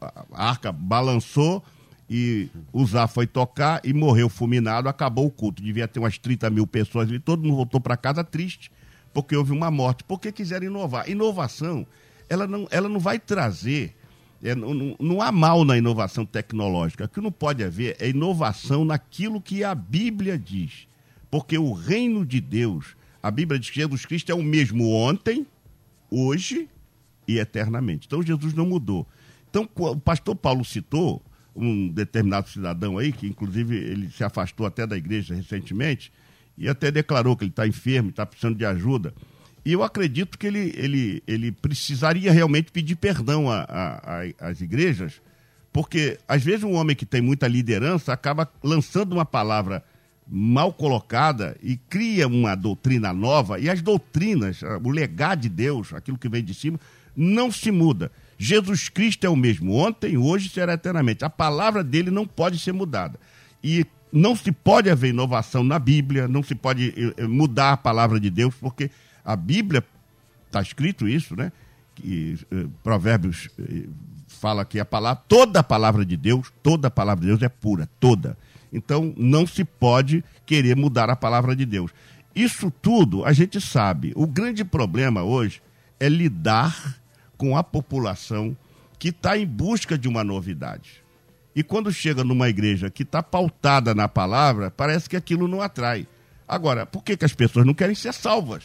a, a arca balançou e Uzá foi tocar e morreu fulminado, acabou o culto. Devia ter umas 30 mil pessoas ali, todo mundo voltou para casa triste, porque houve uma morte, porque quiseram inovar. Inovação, ela não, ela não vai trazer, é, não, não, há mal na inovação tecnológica. O que não pode haver é inovação naquilo que a Bíblia diz. Porque o reino de Deus, a Bíblia diz que Jesus Cristo é o mesmo ontem, hoje e eternamente. Então Jesus não mudou. Então, o pastor Paulo citou um determinado cidadão aí, que inclusive ele se afastou até da igreja recentemente, e até declarou que ele está enfermo, está precisando de ajuda. E eu acredito que ele, ele, ele precisaria realmente pedir perdão às igrejas, porque às vezes um homem que tem muita liderança acaba lançando uma palavra mal colocada e cria uma doutrina nova, e as doutrinas, o legado de Deus, aquilo que vem de cima, não se muda. Jesus Cristo é o mesmo ontem, hoje e será eternamente. A palavra dele não pode ser mudada. E não se pode haver inovação na Bíblia, não se pode eh, eh, mudar a palavra de Deus, porque a Bíblia, está escrito isso, né? Que, eh, provérbios fala que a palavra, toda a palavra de Deus, toda a palavra de Deus é pura, toda. Então não se pode querer mudar a palavra de Deus. Isso tudo a gente sabe. O grande problema hoje é lidar com a população que está em busca de uma novidade. E quando chega numa igreja que está pautada na palavra, parece que aquilo não atrai. Agora, por que, que as pessoas não querem ser salvas?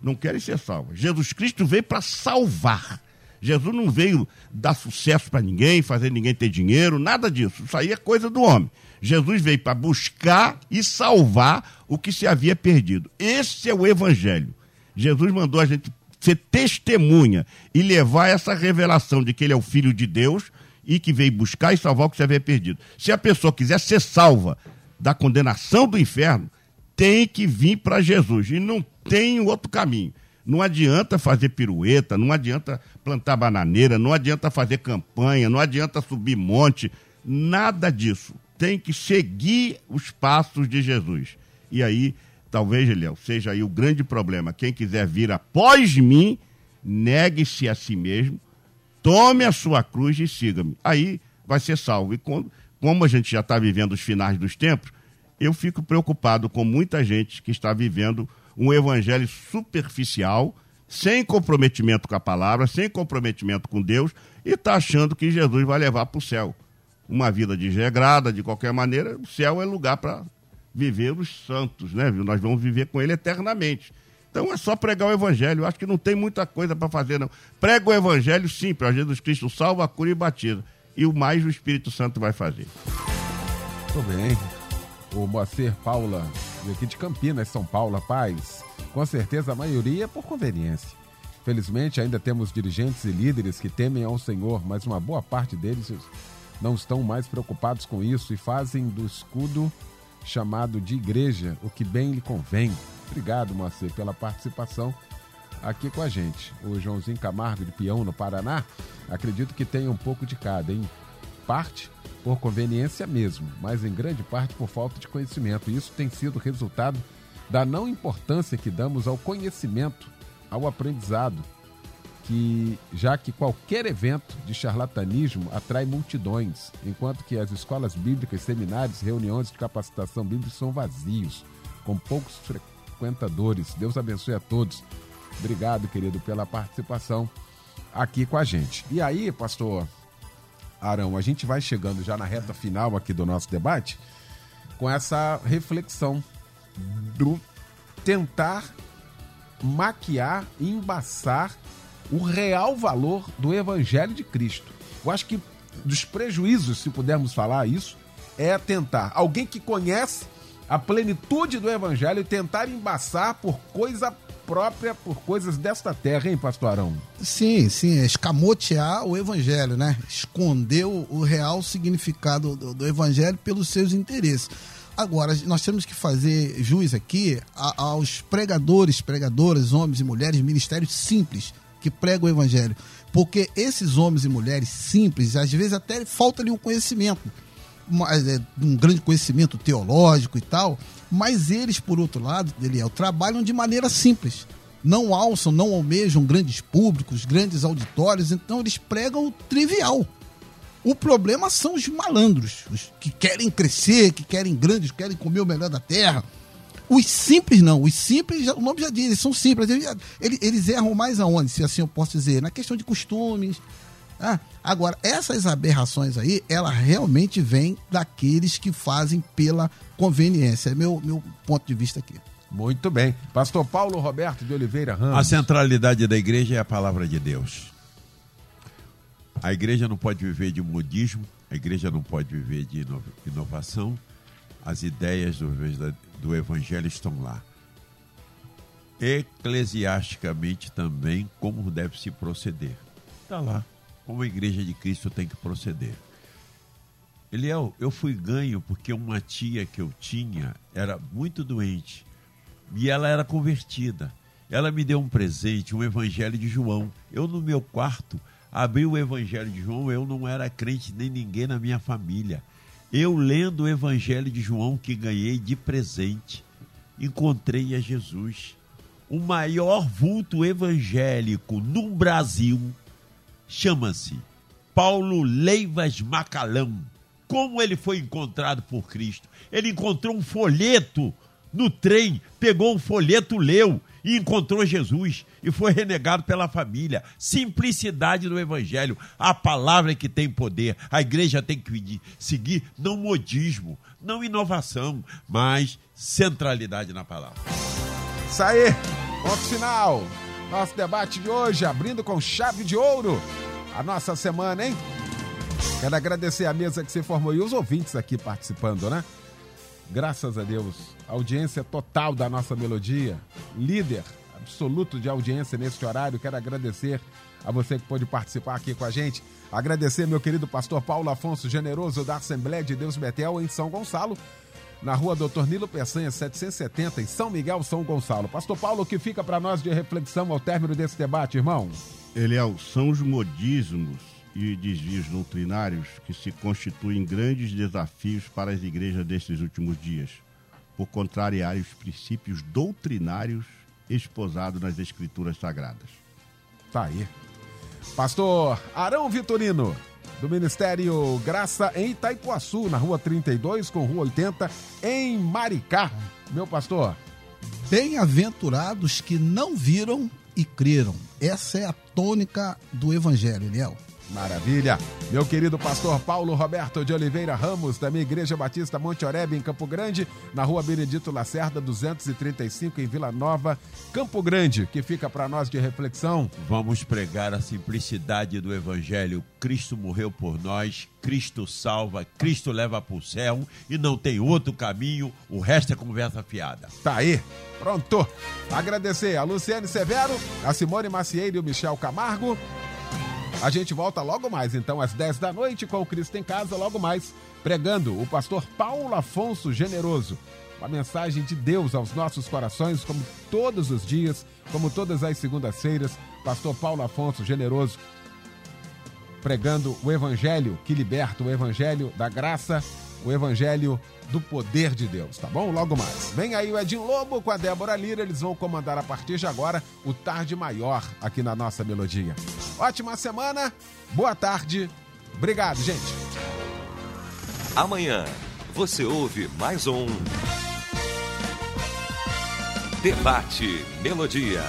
Não querem ser salvas. Jesus Cristo veio para salvar. Jesus não veio dar sucesso para ninguém, fazer ninguém ter dinheiro, nada disso. Isso aí é coisa do homem. Jesus veio para buscar e salvar o que se havia perdido. Esse é o evangelho. Jesus mandou a gente ser testemunha e levar essa revelação de que ele é o filho de Deus e que veio buscar e salvar o que se havia perdido. Se a pessoa quiser ser salva da condenação do inferno, tem que vir para Jesus e não tem outro caminho. Não adianta fazer pirueta, não adianta plantar bananeira, não adianta fazer campanha, não adianta subir monte, nada disso. Tem que seguir os passos de Jesus. E aí, talvez, Eliel, seja aí o grande problema. Quem quiser vir após mim, negue-se a si mesmo, tome a sua cruz e siga-me. Aí vai ser salvo. E como, como a gente já está vivendo os finais dos tempos, eu fico preocupado com muita gente que está vivendo um evangelho superficial, sem comprometimento com a palavra, sem comprometimento com Deus, e está achando que Jesus vai levar para o céu. Uma vida desregrada, de qualquer maneira, o céu é lugar para viver os santos, né? Nós vamos viver com ele eternamente. Então é só pregar o evangelho. Eu acho que não tem muita coisa para fazer, não. Prega o evangelho simples. Jesus Cristo salva, cura e batiza. E o mais o Espírito Santo vai fazer. Muito bem o Moacir Paula, aqui de Campinas, São Paulo, Paz. Com certeza a maioria é por conveniência. Felizmente ainda temos dirigentes e líderes que temem ao Senhor, mas uma boa parte deles não estão mais preocupados com isso e fazem do escudo chamado de igreja o que bem lhe convém. Obrigado, Moacir, pela participação aqui com a gente. O Joãozinho Camargo de Peão, no Paraná, acredito que tem um pouco de cada, hein? Parte por conveniência mesmo, mas em grande parte por falta de conhecimento. Isso tem sido resultado da não importância que damos ao conhecimento, ao aprendizado, que já que qualquer evento de charlatanismo atrai multidões, enquanto que as escolas bíblicas, seminários, reuniões de capacitação bíblica são vazios, com poucos frequentadores. Deus abençoe a todos. Obrigado, querido, pela participação aqui com a gente. E aí, pastor Arão, a gente vai chegando já na reta final aqui do nosso debate com essa reflexão do tentar maquiar embaçar o real valor do Evangelho de Cristo. Eu acho que dos prejuízos, se pudermos falar isso, é tentar alguém que conhece a plenitude do Evangelho tentar embaçar por coisa própria por coisas desta terra, hein, pastor Arão? Sim, sim, escamotear o evangelho, né? Esconder o real significado do, do evangelho pelos seus interesses. Agora, nós temos que fazer jus aqui aos pregadores, pregadoras, homens e mulheres, ministérios simples que pregam o evangelho. Porque esses homens e mulheres simples, às vezes até falta-lhe um conhecimento é, um grande conhecimento teológico e tal, mas eles, por outro lado, Deliel, trabalham de maneira simples. Não alçam, não almejam grandes públicos, grandes auditórios, então eles pregam o trivial. O problema são os malandros, os que querem crescer, que querem grandes, querem comer o melhor da terra. Os simples não, os simples, o nome já diz, eles são simples. Eles, eles erram mais aonde, se assim eu posso dizer? Na questão de costumes, ah, agora, essas aberrações aí, ela realmente vem daqueles que fazem pela conveniência. É meu, meu ponto de vista aqui. Muito bem. Pastor Paulo Roberto de Oliveira Ramos. A centralidade da igreja é a palavra de Deus. A igreja não pode viver de modismo, a igreja não pode viver de inovação. As ideias do, do evangelho estão lá. Eclesiasticamente também, como deve se proceder. Está lá como a igreja de Cristo tem que proceder. Eliel, eu fui ganho porque uma tia que eu tinha era muito doente e ela era convertida. Ela me deu um presente, um evangelho de João. Eu, no meu quarto, abri o evangelho de João, eu não era crente nem ninguém na minha família. Eu, lendo o evangelho de João que ganhei de presente, encontrei a Jesus. O maior vulto evangélico no Brasil chama-se Paulo Leivas Macalão. Como ele foi encontrado por Cristo? Ele encontrou um folheto no trem, pegou um folheto, leu e encontrou Jesus e foi renegado pela família. Simplicidade do evangelho, a palavra que tem poder. A igreja tem que seguir não modismo, não inovação, mas centralidade na palavra. Isso aí, ponto final. Nosso debate de hoje, abrindo com chave de ouro a nossa semana, hein? Quero agradecer a mesa que se formou e os ouvintes aqui participando, né? Graças a Deus, audiência total da nossa melodia, líder absoluto de audiência neste horário. Quero agradecer a você que pôde participar aqui com a gente. Agradecer meu querido pastor Paulo Afonso Generoso da Assembleia de Deus Betel em São Gonçalo, na rua Doutor Nilo Peçanha 770 em São Miguel, São Gonçalo. Pastor Paulo, o que fica para nós de reflexão ao término desse debate, irmão? Eliel, são os modismos e desvios doutrinários que se constituem grandes desafios para as igrejas destes últimos dias, por contrariar os princípios doutrinários esposados nas escrituras sagradas. Tá aí. Pastor Arão Vitorino, do Ministério Graça em Itaipuaçu, na rua 32 com rua 80, em Maricá. Meu pastor. Bem-aventurados que não viram e creram. Essa é a tônica do Evangelho, Eliel. Maravilha. Meu querido pastor Paulo Roberto de Oliveira Ramos, da minha Igreja Batista Monte Oreb, em Campo Grande, na rua Benedito Lacerda, 235, em Vila Nova, Campo Grande, que fica para nós de reflexão. Vamos pregar a simplicidade do Evangelho. Cristo morreu por nós, Cristo salva, Cristo leva para o céu e não tem outro caminho, o resto é conversa fiada. Tá aí. Pronto. Agradecer a Luciane Severo, a Simone Macieira e o Michel Camargo. A gente volta logo mais, então, às 10 da noite, com o Cristo em Casa, logo mais, pregando o pastor Paulo Afonso Generoso. Uma mensagem de Deus aos nossos corações, como todos os dias, como todas as segundas-feiras, pastor Paulo Afonso Generoso, pregando o Evangelho que liberta, o Evangelho da graça, o Evangelho do poder de Deus, tá bom? Logo mais. Vem aí o Edinho Lobo com a Débora Lira, eles vão comandar a partir de agora o Tarde Maior aqui na nossa melodia. Ótima semana, boa tarde, obrigado, gente. Amanhã você ouve mais um Debate Melodia.